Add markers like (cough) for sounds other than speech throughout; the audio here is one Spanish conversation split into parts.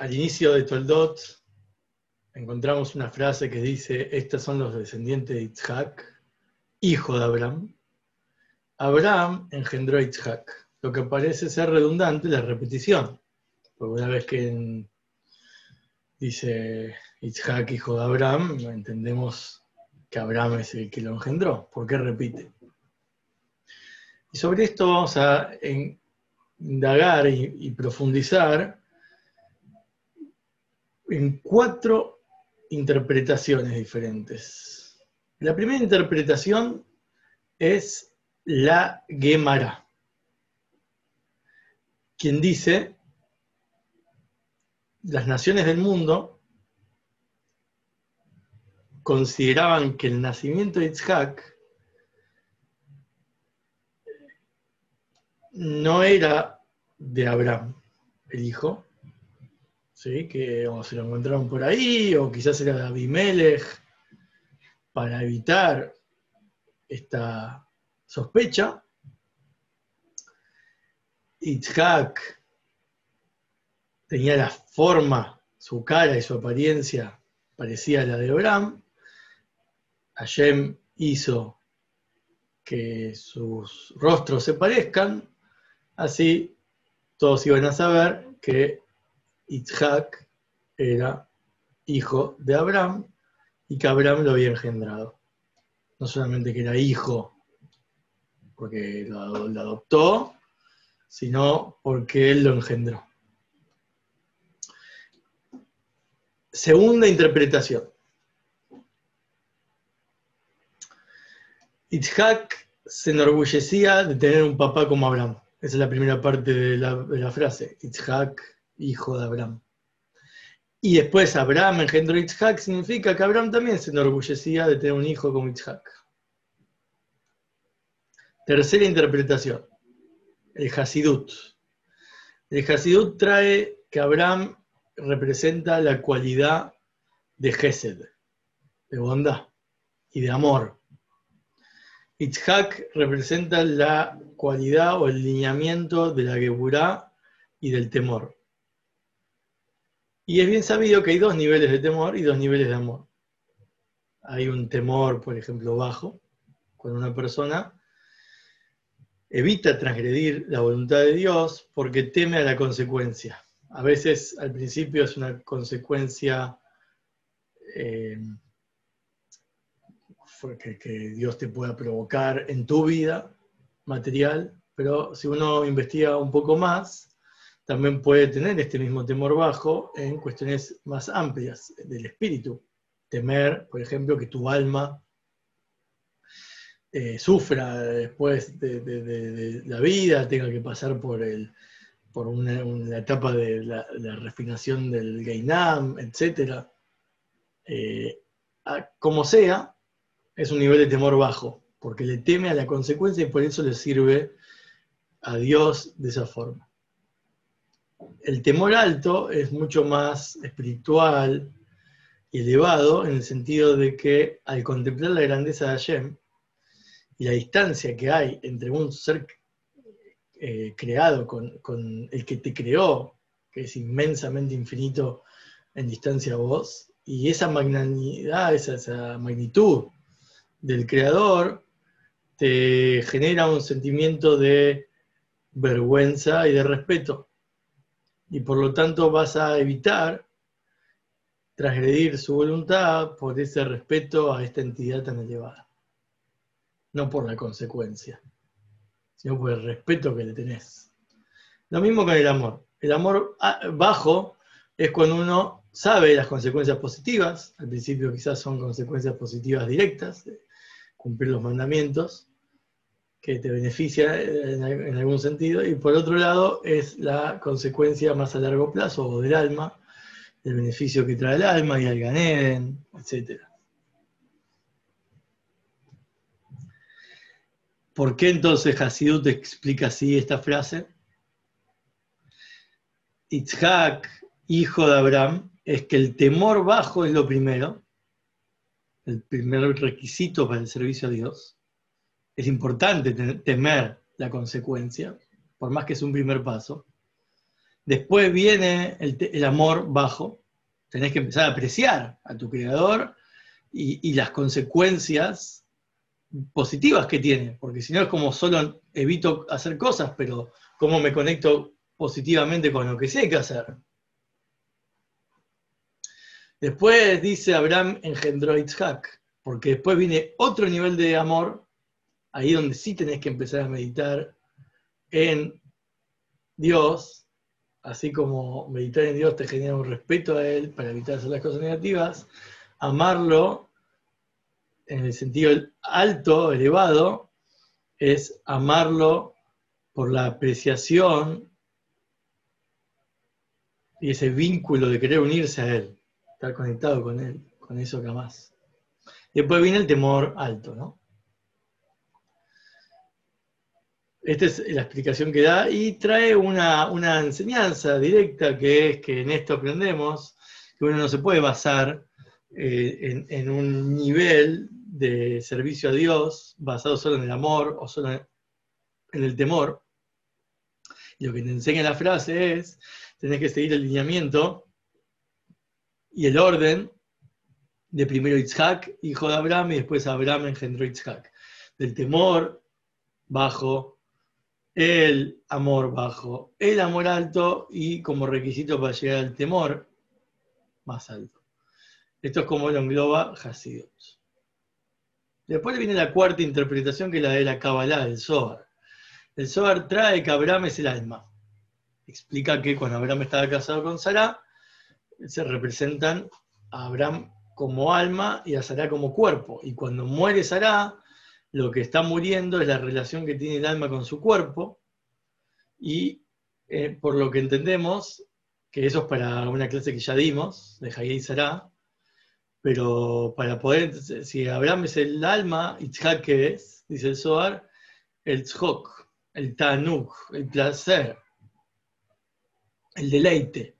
al inicio de Toldot encontramos una frase que dice, estos son los descendientes de Isaac, hijo de Abraham. Abraham engendró a Isaac, lo que parece ser redundante la repetición, porque una vez que dice Isaac, hijo de Abraham, entendemos que Abraham es el que lo engendró. ¿Por qué repite? Y sobre esto vamos a indagar y profundizar en cuatro interpretaciones diferentes. La primera interpretación es la Gemara, quien dice, las naciones del mundo consideraban que el nacimiento de Isaac no era de Abraham, el hijo, ¿sí? que se lo encontraron por ahí, o quizás era de Abimelech, para evitar esta sospecha. Itzhak tenía la forma, su cara y su apariencia parecía a la de Abraham. Hashem hizo que sus rostros se parezcan, así todos iban a saber que Isaac era hijo de Abraham y que Abraham lo había engendrado. No solamente que era hijo porque lo, adoptó, sino porque él lo engendró. Segunda interpretación. Isaac se enorgullecía de tener un papá como Abraham. Esa es la primera parte de la, de la frase. Isaac hijo de Abraham. Y después Abraham engendró Isaac, significa que Abraham también se enorgullecía de tener un hijo como Isaac. Tercera interpretación, el Hasidut. El Hasidut trae que Abraham representa la cualidad de Gesed, de bondad y de amor. Itzhak representa la cualidad o el lineamiento de la Geburah y del temor. Y es bien sabido que hay dos niveles de temor y dos niveles de amor. Hay un temor, por ejemplo, bajo, cuando una persona evita transgredir la voluntad de Dios porque teme a la consecuencia. A veces al principio es una consecuencia eh, que, que Dios te pueda provocar en tu vida material, pero si uno investiga un poco más, también puede tener este mismo temor bajo en cuestiones más amplias del espíritu. Temer, por ejemplo, que tu alma eh, sufra después de, la vida, tenga que pasar por, el, una, etapa de la, refinación del Gainam, etc. Eh, como sea, es un nivel de temor bajo, porque le teme a la consecuencia y por eso le sirve a Dios de esa forma el temor alto es mucho más espiritual y elevado en el sentido de que al contemplar la grandeza de Hashem y la distancia que hay entre un ser eh, creado con, el que te creó, que es inmensamente infinito en distancia a vos, y esa magnanimidad, esa magnitud del creador, te genera un sentimiento de vergüenza y de respeto y por lo tanto vas a evitar transgredir su voluntad por ese respeto a esta entidad tan elevada. No por la consecuencia, sino por el respeto que le tenés. Lo mismo con el amor. El amor ah, bajo es cuando uno sabe las consecuencias positivas, al principio quizás son consecuencias positivas directas, cumplir los mandamientos, que te beneficia en, algún sentido, y por otro lado es la consecuencia más a largo plazo o del alma, el beneficio que trae el alma y al Ganeden, etc. ¿Por qué entonces Hasidut explica así esta frase? Itzhak, hijo de Abraham, es que el temor bajo es lo primero, el primer requisito para el servicio a Dios es importante temer la consecuencia, por más que es un primer paso. Después viene el, amor bajo. Tenés que empezar a apreciar a tu creador y, las consecuencias positivas que tiene, porque si no es como solo evito hacer cosas, pero cómo me conecto positivamente con lo que hay que hacer. Después dice Abraham engendró Itzhak, porque después viene otro nivel de amor, ahí donde sí tenés que empezar a meditar en Dios, así como meditar en Dios te genera un respeto a Él para evitar hacer las cosas negativas, amarlo en el sentido alto, elevado, es amarlo por la apreciación y ese vínculo de querer unirse a Él, estar conectado con Él, con eso que amás. Después viene el temor alto, ¿no? Esta es la explicación que da y trae una, enseñanza directa que es que en esto aprendemos que uno no se puede basar eh, en, un nivel de servicio a Dios basado solo en el amor o solo en, el temor. Y lo que te enseña la frase es, tenés que seguir el lineamiento y el orden de primero Itzhak, hijo de Abraham, y después Abraham engendró Itzhak. Del temor bajo el amor bajo, el amor alto y como requisito para llegar al temor más alto. Esto es como lo engloba Hasidut. Después viene la cuarta interpretación que es la de la Kabbalah, del Zohar. El Zohar trae que Abraham es el alma. Explica que cuando Abraham estaba casado con Sarah, se representan a Abraham como alma y a Sarah como cuerpo. Y cuando muere Sarah, lo que está muriendo es la relación que tiene el alma con su cuerpo, y eh, por lo que entendemos, que eso es para una clase que ya dimos, de Hayei Sarah, pero para poder, si Abraham es el alma, Itzhak es, dice el Zohar, el tzhok, el tanuk, el placer, el deleite,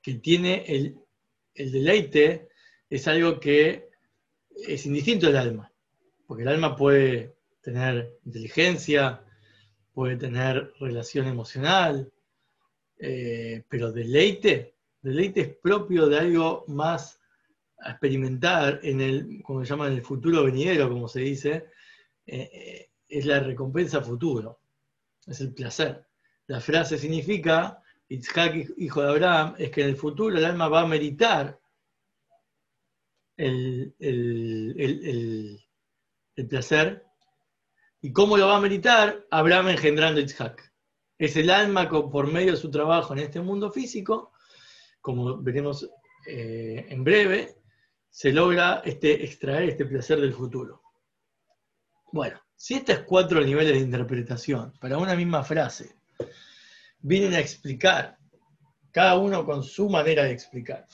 que tiene el, el deleite, es algo que es indistinto del alma. Porque el alma puede tener inteligencia, puede tener relación emocional, eh, pero deleite, deleite es propio de algo más a experimentar en el, como se llama, en el futuro venidero, como se dice, eh, eh, es la recompensa futuro, es el placer. La frase significa, Itzhak, hijo de Abraham, es que en el futuro el alma va a meritar el, el el placer. ¿Y cómo lo va a meditar Abraham engendrando Itzhak. Es el alma por medio de su trabajo en este mundo físico, como veremos eh, en breve, se logra este, extraer este placer del futuro. Bueno, si estos cuatro niveles de interpretación para una misma frase vienen a explicar, cada uno con su manera de explicar,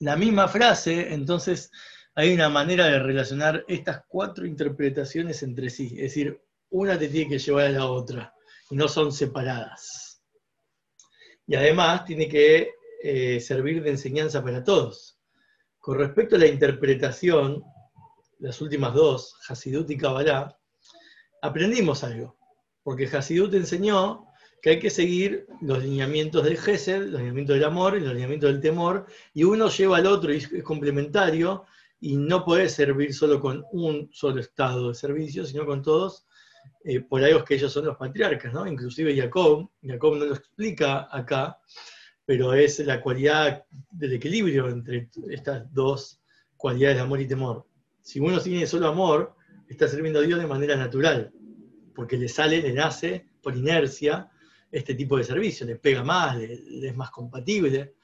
la misma frase, entonces hay una manera de relacionar estas cuatro interpretaciones entre sí. Es decir, una te tiene que llevar a la otra y no son separadas. Y además tiene que eh, servir de enseñanza para todos. Con respecto a la interpretación, las últimas dos, Hasidut y Kabbalah, aprendimos algo. Porque Hasidut enseñó que hay que seguir los lineamientos del Gesed, los lineamientos del amor y los lineamientos del temor, y uno lleva al otro y es complementario, y no puede servir solo con un solo estado de servicio, sino con todos, eh, por algo que ellos son los patriarcas, ¿no? Inclusive Jacob, Jacob no lo explica acá, pero es la cualidad del equilibrio entre estas dos cualidades de amor y temor. Si uno tiene solo amor, está sirviendo a Dios de manera natural, porque le sale, le nace por inercia este tipo de servicio, le pega más, le es más compatible.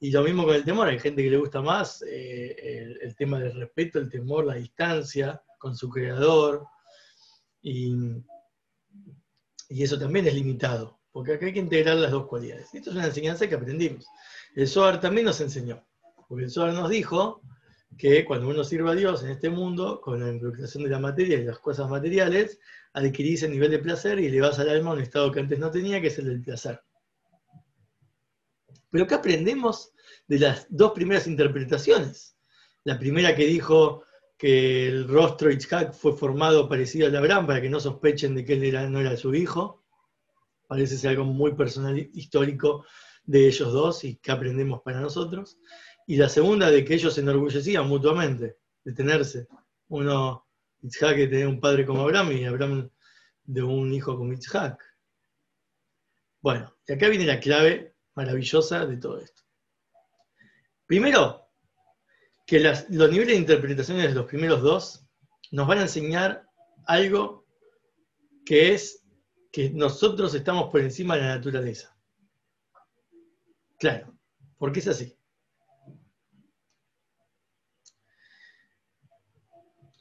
Y lo mismo con el temor, hay gente que le gusta más eh, el, tema del respeto, el temor, la distancia con su creador. Y, eso también es limitado, porque acá hay que integrar las dos cualidades. Esto es una enseñanza que aprendimos. El Zohar también nos enseñó, porque el Zohar nos dijo que cuando uno sirve a Dios en este mundo, con la involucración de la materia y las cosas materiales, adquirís el nivel de placer y le vas al alma un estado que antes no tenía, que es el del placer. Pero ¿qué aprendemos de las dos primeras interpretaciones? La primera que dijo que el rostro Itzhak fue formado parecido al de Abraham para que no sospechen de que él no era su hijo. Parece ser algo muy personal, histórico, de ellos dos y qué aprendemos para nosotros. Y la segunda, de que ellos se enorgullecían mutuamente de tenerse. Uno, Isaac, que tenía un padre como Abraham y Abraham de un hijo como Isaac. Bueno, y acá viene la clave maravillosa de todo esto. Primero, que los niveles de interpretaciones de los primeros dos nos van a enseñar algo que es que nosotros estamos por encima de la naturaleza. Claro, porque es así.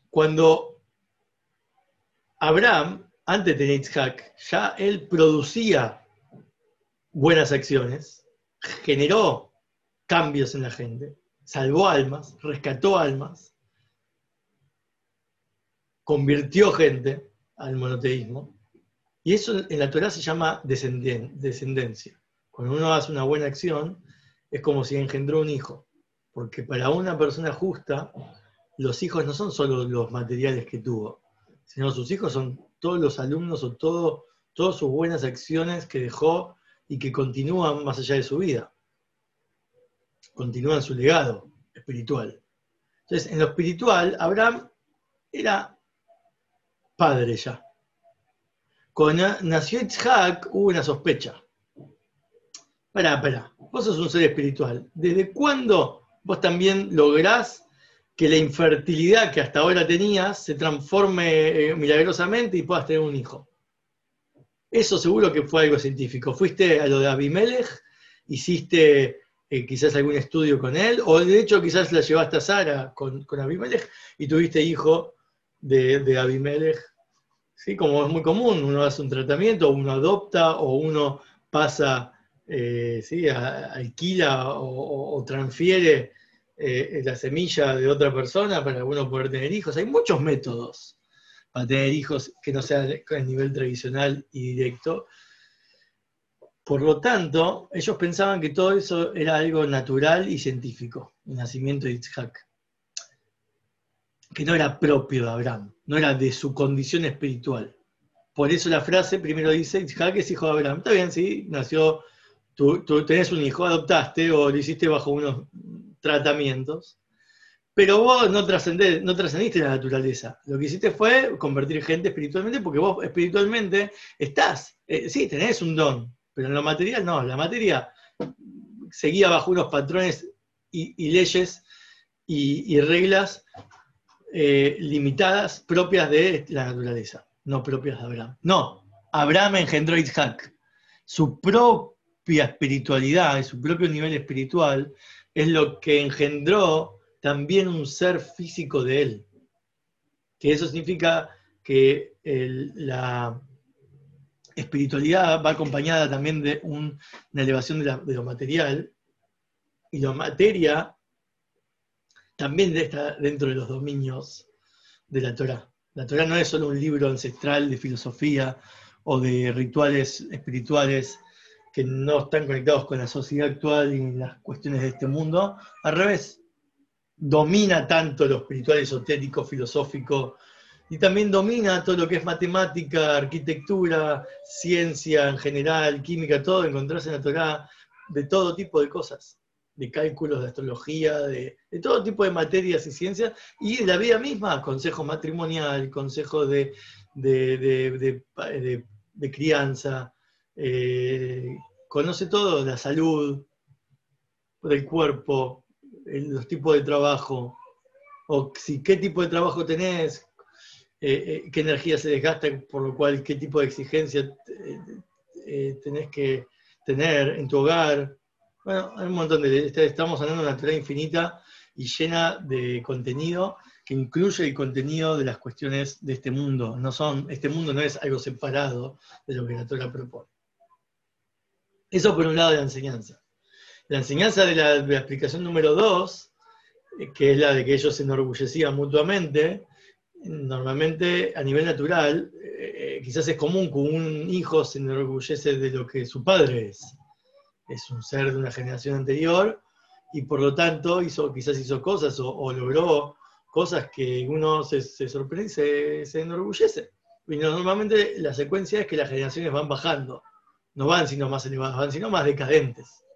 Cuando Abraham, antes de Isaac, ya él producía buenas acciones, generó cambios en la gente, salvó almas, rescató almas, convirtió gente al monoteísmo. Y eso en la Torah se llama descendencia. Cuando uno hace una buena acción, es como si engendró un hijo. Porque para una persona justa, los hijos no son solo los materiales que tuvo, sino sus hijos son todos los alumnos o todo, todas sus buenas acciones que dejó y que continúan más allá de su vida. Continúan su legado espiritual. Entonces, en lo espiritual, Abraham era padre ya. Cuando nació Isaac hubo una sospecha. Pará, espera, vos sos un ser espiritual. ¿Desde cuándo vos también lográs que la infertilidad que hasta ahora tenías se transforme eh, milagrosamente y puedas tener un hijo? Eso seguro que fue algo científico. Fuiste a lo de Abimelech, hiciste eh, quizás algún estudio con él, o de hecho quizás la llevaste a Sara con, con Abimelech y tuviste hijo de, de Abimelech. ¿Sí? Como es muy común, uno hace un tratamiento, uno adopta o uno pasa, eh, ¿sí? alquila o, transfiere eh, la semilla de otra persona para uno poder tener hijos. Hay muchos métodos para tener hijos que no sean a nivel tradicional y directo. Por lo tanto, ellos pensaban que todo eso era algo natural y científico, el nacimiento de Isaac, que no era propio de Abraham, no era de su condición espiritual. Por eso la frase primero dice, Isaac es hijo de Abraham. Está bien, sí, nació, tú, tú tenés un hijo, adoptaste o lo hiciste bajo unos tratamientos, pero vos no, trascendiste la naturaleza. Lo que hiciste fue convertir gente espiritualmente porque vos espiritualmente estás. Eh, sí, tenés un don, pero en lo material no. La materia seguía bajo unos patrones y, leyes y, reglas eh, limitadas propias de la naturaleza, no propias de Abraham. No, Abraham engendró Isaac. Su propia espiritualidad y su propio nivel espiritual es lo que engendró también un ser físico de él. Que eso significa que la espiritualidad va acompañada también de una elevación de, lo material, y la materia también está dentro de los dominios de la Torah. La Torah no es solo un libro ancestral de filosofía o de rituales espirituales que no están conectados con la sociedad actual y las cuestiones de este mundo. Al revés, domina tanto lo espiritual, esotérico, filosófico, y también domina todo lo que es matemática, arquitectura, ciencia en general, química, todo, encontrarse en la Torah de todo tipo de cosas, de cálculos, de astrología, de, todo tipo de materias y ciencias, y la vida misma, consejo matrimonial, consejo de, de, crianza, eh, conoce todo, la salud, del cuerpo, los tipos de trabajo, o si qué tipo de trabajo tenés, eh, eh, qué energía se desgasta, por lo cual qué tipo de exigencia eh, tenés que tener en tu hogar. Bueno, hay un montón de... Estamos hablando de una tarea infinita y llena de contenido que incluye el contenido de las cuestiones de este mundo. No son, este mundo no es algo separado de lo que la Torah propone. Eso por un lado de la enseñanza. La enseñanza de la, explicación número dos, eh, que es la de que ellos se enorgullecían mutuamente, normalmente a nivel natural, eh, quizás es común que un hijo se enorgullece de lo que su padre es. Es un ser de una generación anterior y por lo tanto hizo, quizás hizo cosas o, logró cosas que uno se, sorprende y se, se, enorgullece. Y normalmente la secuencia es que las generaciones van bajando, no van sino más elevadas, van sino más decadentes.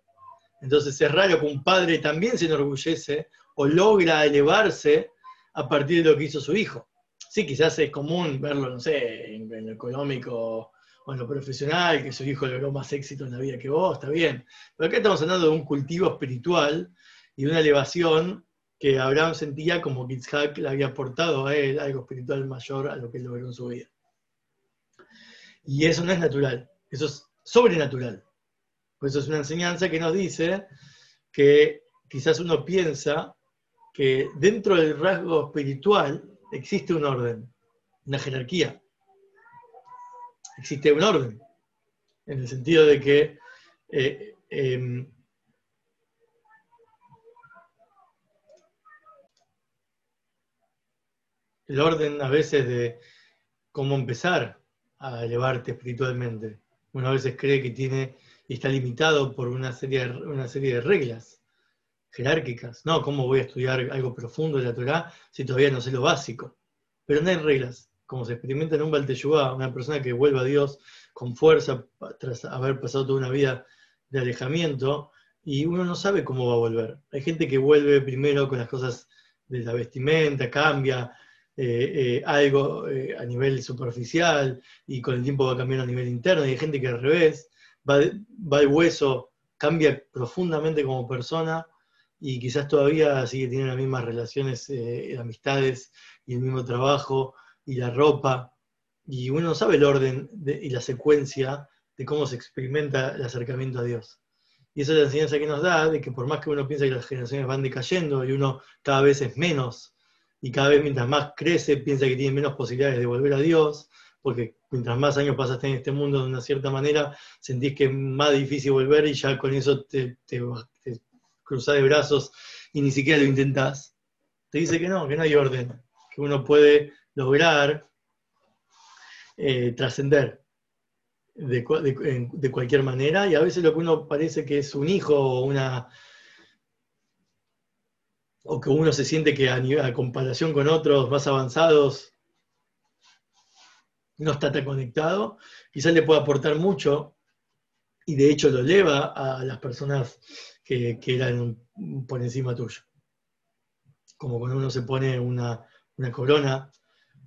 Entonces es raro que un padre también se enorgullece o logra elevarse a partir de lo que hizo su hijo. Sí, quizás es común verlo, no sé, en, lo económico o en lo profesional, que su hijo logró más éxito en la vida que vos, está bien. Pero acá estamos hablando de un cultivo espiritual y de una elevación que Abraham sentía como que Isaac le había aportado a él algo espiritual mayor a lo que él logró en su vida. Y eso no es natural, eso es sobrenatural. Por eso es una enseñanza que nos dice que quizás uno piensa que dentro del rasgo espiritual existe un orden, una jerarquía. Existe un orden, en el sentido de que eh, em, el orden a veces de cómo empezar a elevarte espiritualmente. Uno a veces cree que tiene está limitado por una serie, de, una serie de reglas jerárquicas. No, ¿cómo voy a estudiar algo profundo de la Torah si todavía no sé lo básico? Pero no hay reglas. Como se experimenta en un Balteyubá, una persona que vuelve a Dios con fuerza tras haber pasado toda una vida de alejamiento, y uno no sabe cómo va a volver. Hay gente que vuelve primero con las cosas de la vestimenta, cambia eh, eh, algo eh, a nivel superficial y con el tiempo va cambiando a nivel interno, y hay gente que al revés va, va hueso, cambia profundamente como persona y quizás todavía sigue teniendo las mismas relaciones, eh, amistades y el mismo trabajo y la ropa. Y uno no sabe el orden y la secuencia de cómo se experimenta el acercamiento a Dios. Y esa es la enseñanza que nos da, de que por más que uno piensa que las generaciones van decayendo y uno cada vez es menos, y cada vez mientras más crece piensa que tiene menos posibilidades de volver a Dios, porque mientras más años pasaste en este mundo de una cierta manera, sentís que es más difícil volver y ya con eso te, te, cruzás de brazos y ni siquiera lo intentás. Te dice que no, que no hay orden, que uno puede lograr eh, trascender de, cualquier manera y a veces lo que uno parece que es un hijo o una o que uno se siente que a, a comparación con otros más avanzados no está tan conectado, quizás le puede aportar mucho y de hecho lo eleva a las personas que, eran por encima tuyo. Como cuando uno se pone una, corona,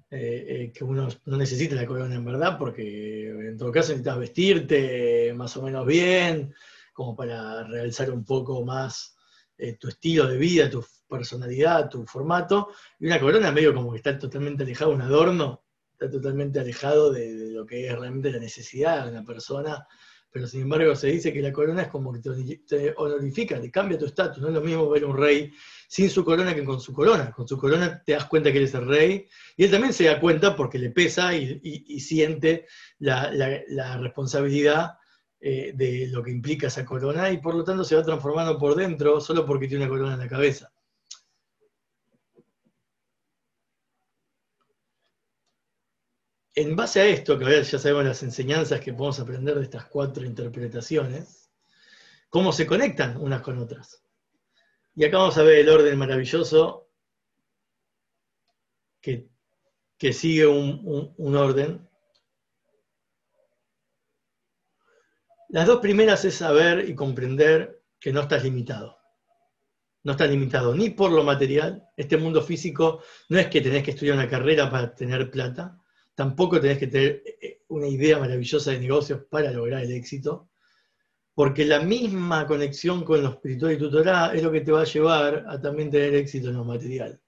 eh, eh, que uno no necesita la corona en verdad, porque en todo caso necesitas vestirte más o menos bien, como para realzar un poco más eh, tu estilo de vida, tu personalidad, tu formato, y una corona medio como que está totalmente alejado, un adorno, totalmente alejado de, lo que es realmente la necesidad de una persona, pero sin embargo se dice que la corona es como que te, honorifica, te cambia tu estatus, no es lo mismo ver un rey sin su corona que con su corona, con su corona te das cuenta que él es el rey, y él también se da cuenta porque le pesa y, siente la, responsabilidad eh, de lo que implica esa corona, y por lo tanto se va transformando por dentro solo porque tiene una corona en la cabeza. En base a esto, que ya sabemos las enseñanzas que podemos aprender de estas cuatro interpretaciones, cómo se conectan unas con otras. Y acá vamos a ver el orden maravilloso que, sigue un, un orden. Las dos primeras es saber y comprender que no estás limitado. No estás limitado ni por lo material. Este mundo físico no es que tenés que estudiar una carrera para tener plata tampoco tenés que tener eh, una idea maravillosa de negocios para lograr el éxito, porque la misma conexión con lo espiritual y tutorá es lo que te va a llevar a también tener éxito en lo material.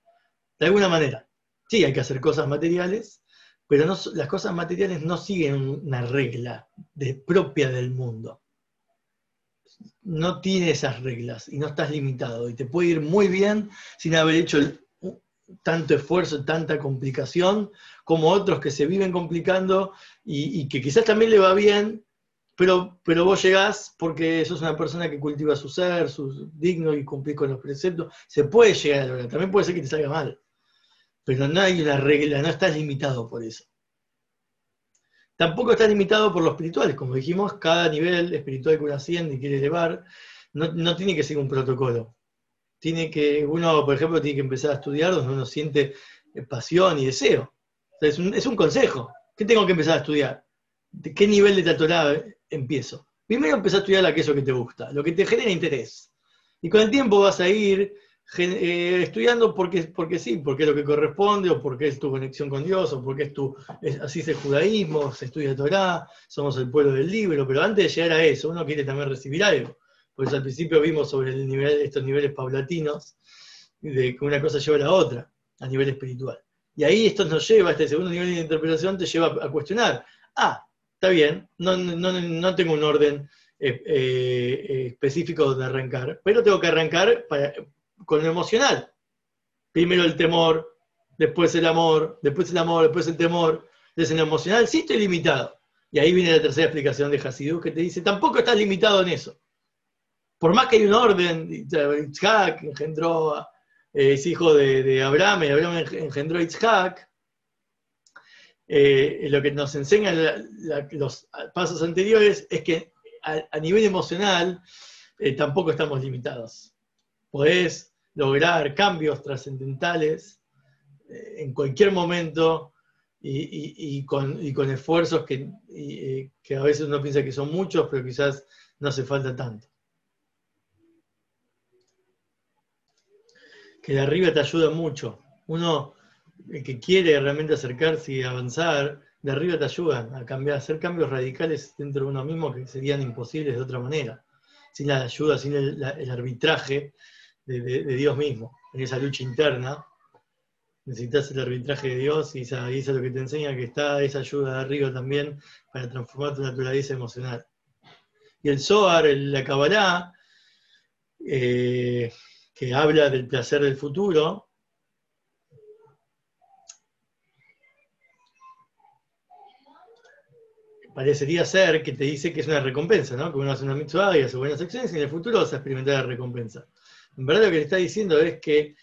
De alguna manera, sí, hay que hacer cosas materiales, pero las cosas materiales no siguen una regla propia del mundo. No tiene esas reglas y no estás limitado y te puede ir muy bien sin haber hecho tanto esfuerzo, tanta complicación, como otros que se viven complicando y, que quizás también le va bien, pero, pero vos llegás porque sos una persona que cultiva su ser, su digno y cumplís con los preceptos, se puede llegar a lograr, también puede ser que te salga mal, pero no hay una regla, no estás limitado por eso. Tampoco estás limitado por lo espiritual, como dijimos, cada nivel espiritual que uno asciende y quiere elevar, no, no tiene que ser un protocolo tiene que, uno, por ejemplo, tiene que empezar a estudiar donde uno siente eh, pasión y deseo. es, un, consejo. ¿Qué tengo que empezar a estudiar? ¿De qué nivel de Torah empiezo? Primero empezá a estudiar aquello que te gusta, lo que te genera interés. Y con el tiempo vas a ir eh, estudiando porque, porque sí, porque es lo que corresponde, o porque es tu conexión con Dios, o porque es tu, así es el judaísmo, se estudia Torah, somos el pueblo del libro, pero antes de llegar a eso, uno quiere también recibir algo. Por eso al principio vimos sobre estos niveles paulatinos, de que una cosa lleva a la otra, a nivel espiritual. Y ahí esto nos lleva, este segundo nivel de interpretación te lleva a cuestionar, ah, está bien, no, no, tengo un orden eh, eh, específico de arrancar, pero tengo que arrancar con lo emocional. Primero el temor, después el amor, después el amor, después el temor. Desde lo emocional sí estoy limitado. Y ahí viene la tercera explicación de Hasidú que te dice, tampoco estás limitado en eso. Por más que hay un orden, Itzhak engendró, eh, es hijo de, Abraham, y Abraham engendró Itzhak, eh, lo que nos enseñan los pasos anteriores es que a, nivel emocional eh, tampoco estamos limitados. Podés lograr cambios trascendentales eh, en cualquier momento y, con, esfuerzos que, que a veces uno piensa que son muchos, pero quizás no hace falta tanto. Que de arriba te ayuda mucho. Uno el que quiere realmente acercarse y avanzar, de arriba te ayudan a cambiar, a hacer cambios radicales dentro de uno mismo que serían imposibles de otra manera, sin la ayuda, sin el, arbitraje de, Dios mismo, en esa lucha interna. Necesitas el arbitraje de Dios y esa, es lo que te enseña que está esa ayuda de arriba también para transformar tu naturaleza emocional. Y el Zohar, la Kabbalah, eh, que habla del placer del futuro, parecería ser que te dice que es una recompensa, ¿no? Que uno hace una mitzvah y hace buenas acciones y en el futuro vas a experimentar la recompensa. En verdad lo que le está diciendo es que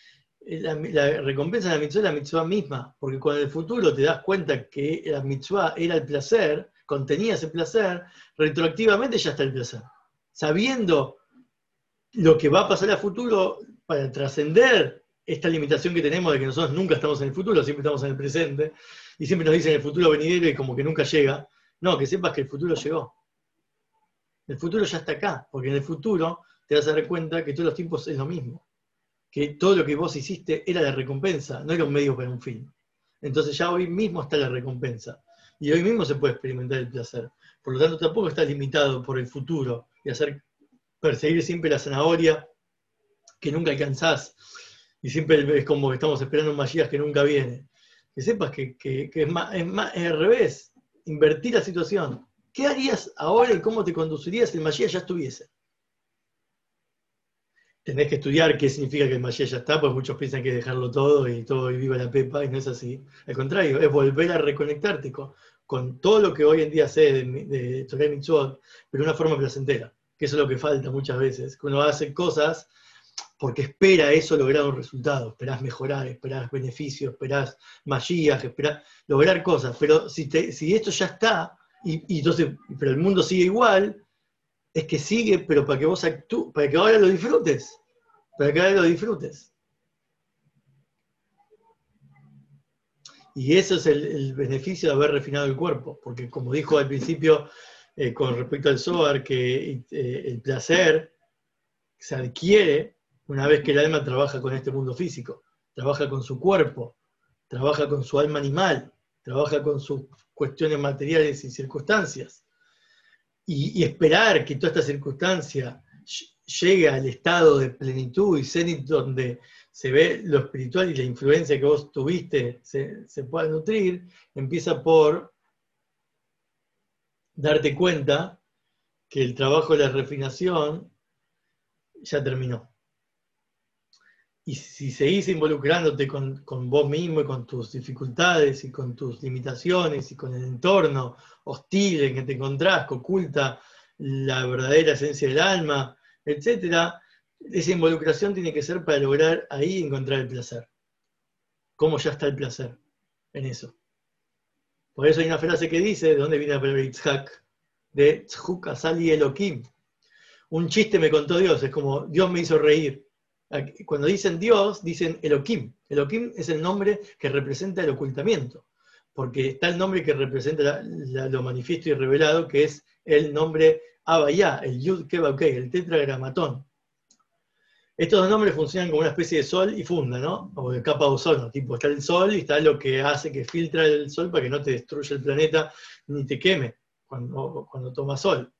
la, recompensa de la mitzvah es la mitzvah misma, porque cuando en el futuro te das cuenta que la mitzvah era el placer, contenía ese placer, retroactivamente ya está el placer. Sabiendo lo que va a pasar a futuro para trascender esta limitación que tenemos de que nosotros nunca estamos en el futuro, siempre estamos en el presente, y siempre nos dicen el futuro venidero y como que nunca llega, no, que sepas que el futuro llegó. El futuro ya está acá, porque en el futuro te vas a dar cuenta que todos los tiempos es lo mismo. Que todo lo que vos hiciste era la recompensa, no era un medio para un fin. Entonces ya hoy mismo está la recompensa. Y hoy mismo se puede experimentar el placer. Por lo tanto, tampoco estás limitado por el futuro y hacer perseguir siempre la zanahoria que nunca alcanzás. Y siempre es como que estamos esperando un Magías que nunca viene. Que sepas que, es, más, es, más, es al revés invertir la situación. ¿Qué harías ahora y cómo te conducirías si el Mashiach ya estuviese? Tenés que estudiar qué significa que el Mashiach ya está, pues muchos piensan que es dejarlo todo y todo y viva la pepa, y no es así. Al contrario, es volver a reconectarte con, todo lo que hoy en día sé de, de Torah Mitzvot, pero de una forma placentera, que eso es lo que falta muchas veces, que uno hace cosas porque espera eso lograr un resultado, esperás mejorar, esperás beneficios, esperás magías, esperás lograr cosas, pero si, esto ya está, y, entonces, pero el mundo sigue igual, es que sigue, pero para que vos actúes, para que ahora lo disfrutes, para que ahora lo disfrutes. Y eso es el, beneficio de haber refinado el cuerpo, porque como dijo al principio eh, con respecto al Zohar, que eh, el placer se adquiere una vez que el alma trabaja con este mundo físico, trabaja con su cuerpo, trabaja con su alma animal, trabaja con sus cuestiones materiales y circunstancias. Y, esperar que toda esta circunstancia llegue al estado de plenitud y cenit donde se ve lo espiritual y la influencia que vos tuviste se, se pueda nutrir, empieza por darte cuenta que el trabajo de la refinación ya terminó. Y si seguís involucrándote con, vos mismo y con tus dificultades y con tus limitaciones y con el entorno hostil en que te encontrás, que oculta la verdadera esencia del alma, etc., esa involucración tiene que ser para lograr ahí encontrar el placer. ¿Cómo ya está el placer en eso? Por eso hay una frase que dice, ¿de dónde viene la palabra Itzhak? De Tzhuk Asali Elohim. Un chiste me contó Dios, es como Dios me hizo reír cuando dicen Dios, dicen Elohim. Elohim es el nombre que representa el ocultamiento, porque está el nombre que representa lo manifiesto y revelado, que es el nombre Abayá, el Yud Kebab el tetragramatón. Estos dos nombres funcionan como una especie de sol y funda, ¿no? O de capa de ozono. Tipo, está el sol y está lo que hace que filtra el sol para que no te destruya el planeta ni te queme cuando, cuando toma sol.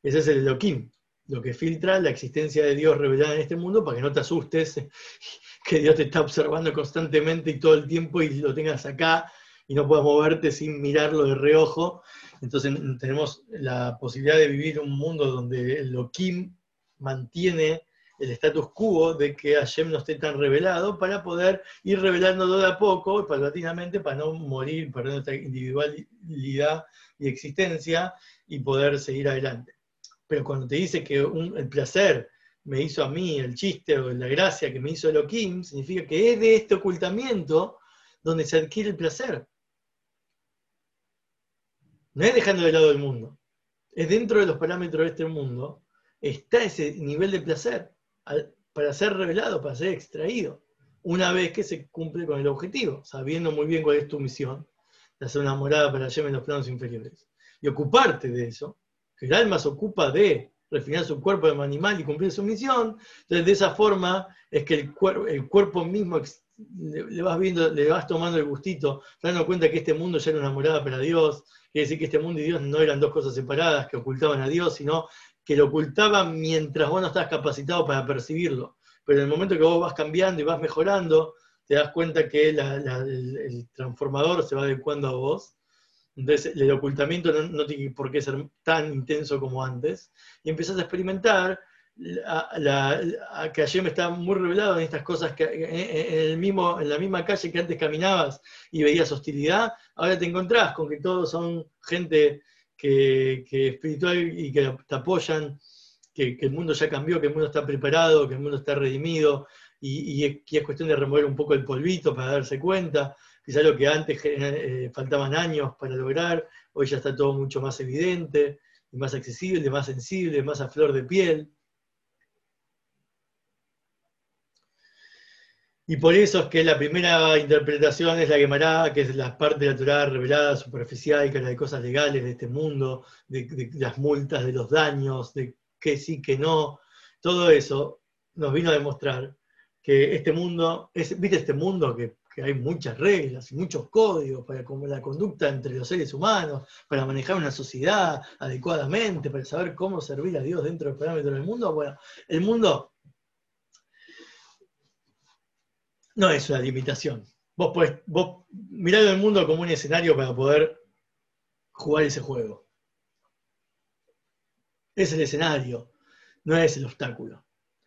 Ese es el Elohim, lo que filtra la existencia de Dios revelada en este mundo para que no te asustes, (laughs) que Dios te está observando constantemente y todo el tiempo y lo tengas acá y no puedas moverte sin mirarlo de reojo. Entonces tenemos la posibilidad de vivir un mundo donde el Elohim mantiene el status quo de que Hashem no esté tan revelado para poder ir revelándolo de a poco, paulatinamente, para no morir, perder nuestra individualidad y existencia y poder seguir adelante. Pero cuando te dice que el placer me hizo a mí, el chiste o la gracia que me hizo Elohim, significa que es de este ocultamiento donde se adquiere el placer. No es dejando de lado el mundo, es dentro de los parámetros de este mundo, está ese nivel de placer para ser revelado, para ser extraído, una vez que se cumple con el objetivo, sabiendo muy bien cuál es tu misión, de hacer una morada para allá en los planos inferiores. Y ocuparte de eso, que el alma se ocupa de refinar su cuerpo de animal y cumplir su misión, entonces de esa forma es que el, el cuerpo mismo le, vas viendo, le vas tomando el gustito, dando cuenta que este mundo ya era una morada para Dios, quiere decir que este mundo y Dios no eran dos cosas separadas que ocultaban a Dios, sino que lo ocultaba mientras vos no estás capacitado para percibirlo. Pero en el momento que vos vas cambiando y vas mejorando, te das cuenta que el, transformador se va adecuando a vos. Entonces el ocultamiento no, tiene por qué ser tan intenso como antes. Y empiezas a experimentar la, que ayer me estaba muy revelado en estas cosas que en, el mismo, en la misma calle que antes caminabas y veías hostilidad, ahora te encontrás con que todos son gente que, espiritual y que te apoyan, que, el mundo ya cambió, que el mundo está preparado, que el mundo está redimido, y, es, cuestión de remover un poco el polvito para darse cuenta. Quizá lo que antes eh, faltaban años para lograr, hoy ya está todo mucho más evidente, y más accesible, más sensible, más a flor de piel. Y por eso es que la primera interpretación es la Gemara, que es la parte natural revelada, superficial, que es la de cosas legales de este mundo, de, las multas, de los daños, de qué sí, qué no. Todo eso nos vino a demostrar que este mundo, es, ¿viste este mundo que, hay muchas reglas y muchos códigos para la conducta entre los seres humanos, para manejar una sociedad adecuadamente, para saber cómo servir a Dios dentro del parámetro del mundo? Bueno, el mundo no es una limitación. Vos, podés, vos mirad el mundo como un escenario para poder jugar ese juego. Es el escenario, no es el obstáculo.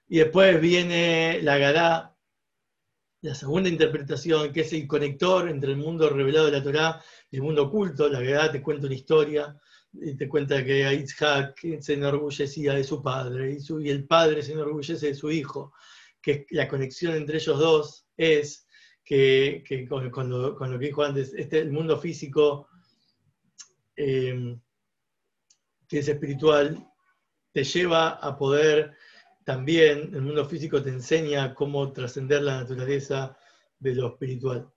Y después viene la Gadá, la segunda interpretación, que es el conector entre el mundo revelado de la Torá y el mundo oculto. La Gadá te cuenta una historia y te cuenta que Isaac se enorgullecía de su padre y, y el padre se enorgullece de su hijo, que la conexión entre ellos dos es que, con, lo, que dijo antes, este, el mundo físico eh, que es espiritual te lleva a poder también, el mundo físico te enseña cómo trascender la naturaleza de lo espiritual.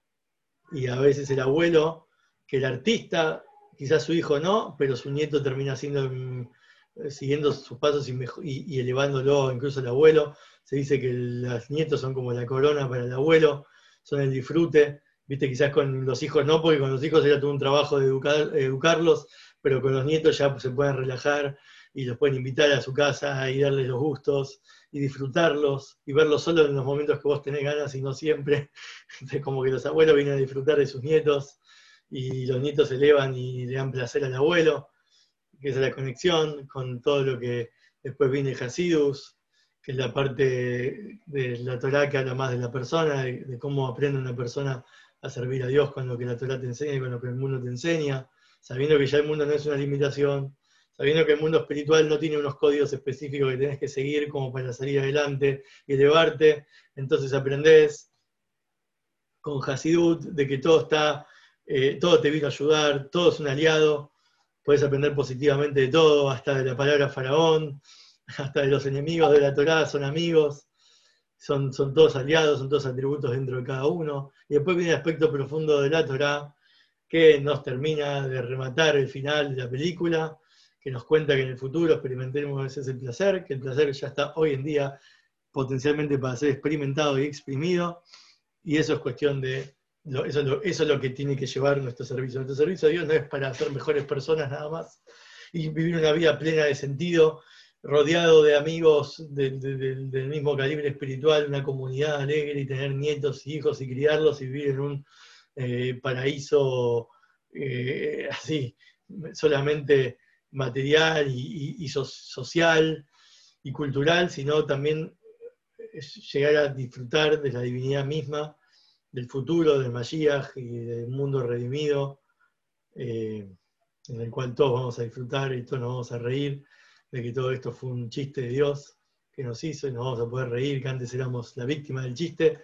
Y a veces el abuelo, que el artista, quizás su hijo no, pero su nieto termina eh, siguiendo sus pasos y, y, elevándolo, incluso el abuelo, se dice que los nietos son como la corona para el abuelo, son el disfrute, viste, quizás con los hijos no, porque con los hijos era todo un trabajo de educarlos, pero con los nietos ya se pueden relajar y los pueden invitar a su casa y darles los gustos y disfrutarlos y verlos solo en los momentos que vos tenés ganas y no siempre. (laughs) como que los abuelos vienen a disfrutar de sus nietos y los nietos se elevan y le dan placer al abuelo, que es la conexión con todo lo que después viene Hasidus, que es la parte de la Torah que habla más de la persona, de, cómo aprende una persona a servir a Dios con lo que la Torah te enseña y con lo que el mundo te enseña, sabiendo que ya el mundo no es una limitación, sabiendo que el mundo espiritual no tiene unos códigos específicos que tenés que seguir como para salir adelante y elevarte, entonces aprendés con Hasidut de que todo está, eh, todo te vino a ayudar, todo es un aliado, puedes aprender positivamente de todo, hasta de la palabra faraón, hasta de los enemigos de la Torá son amigos, son, son todos aliados, son todos atributos dentro de cada uno. Y después viene el aspecto profundo de la Torá, que nos termina de rematar el final de la película, que nos cuenta que en el futuro experimentemos ese placer, que el placer ya está hoy en día potencialmente para ser experimentado y exprimido, y eso es cuestión de, eso, es lo, que tiene que llevar nuestro servicio. Nuestro servicio a Dios no es para ser mejores personas nada más y vivir una vida plena de sentido, rodeado de amigos del mismo calibre espiritual, una comunidad alegre y tener nietos y hijos y criarlos y vivir en un eh, paraíso eh, así, solamente material y, social y cultural, sino también llegar a disfrutar de la divinidad misma, del futuro, del Mashiach y del mundo redimido, eh, en el cual todos vamos a disfrutar y todos nos vamos a reír de que todo esto fue un chiste de Dios que nos hizo y nos vamos a poder reír, que antes éramos la víctima del chiste,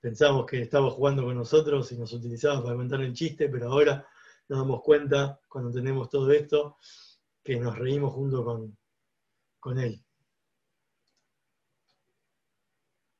pensamos que estaba jugando con nosotros y nos utilizaba para contar el chiste, pero ahora nos damos cuenta, cuando tenemos todo esto, que nos reímos junto con, con Él.